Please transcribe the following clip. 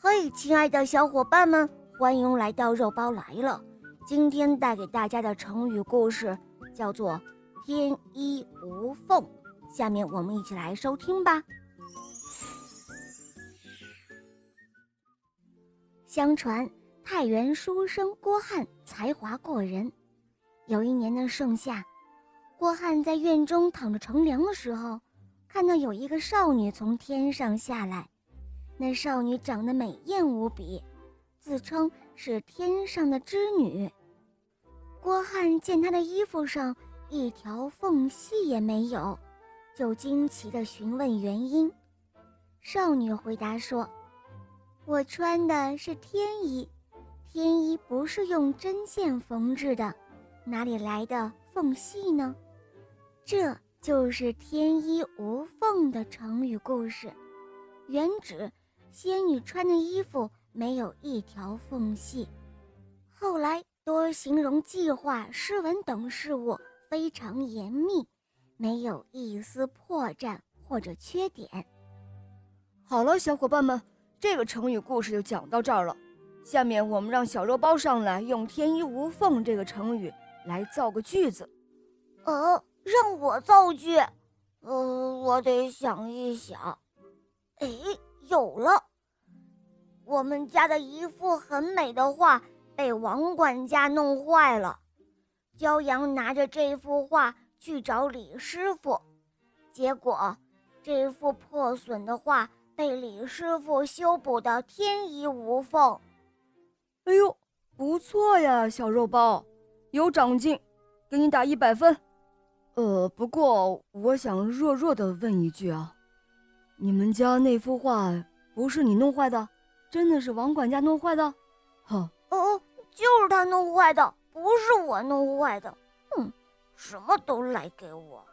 嘿，亲爱的小伙伴们，欢迎来到肉包来了。今天带给大家的成语故事叫做“天衣无缝”。下面我们一起来收听吧。相传太原书生郭汉才华过人。有一年的盛夏，郭汉在院中躺着乘凉的时候，看到有一个少女从天上下来。那少女长得美艳无比，自称是天上的织女。郭汉见她的衣服上一条缝隙也没有，就惊奇地询问原因。少女回答说：“我穿的是天衣，天衣不是用针线缝制的，哪里来的缝隙呢？”这就是“天衣无缝”的成语故事，原指。仙女穿的衣服没有一条缝隙，后来多形容计划、诗文等事物非常严密，没有一丝破绽或者缺点。好了，小伙伴们，这个成语故事就讲到这儿了。下面我们让小肉包上来用“天衣无缝”这个成语来造个句子。呃，让我造句，呃，我得想一想。哎。有了，我们家的一幅很美的画被王管家弄坏了。骄阳拿着这幅画去找李师傅，结果这幅破损的画被李师傅修补的天衣无缝。哎呦，不错呀，小肉包，有长进，给你打一百分。呃，不过我想弱弱的问一句啊。你们家那幅画不是你弄坏的，真的是王管家弄坏的？哼，哦哦，就是他弄坏的，不是我弄坏的。哼，什么都赖给我。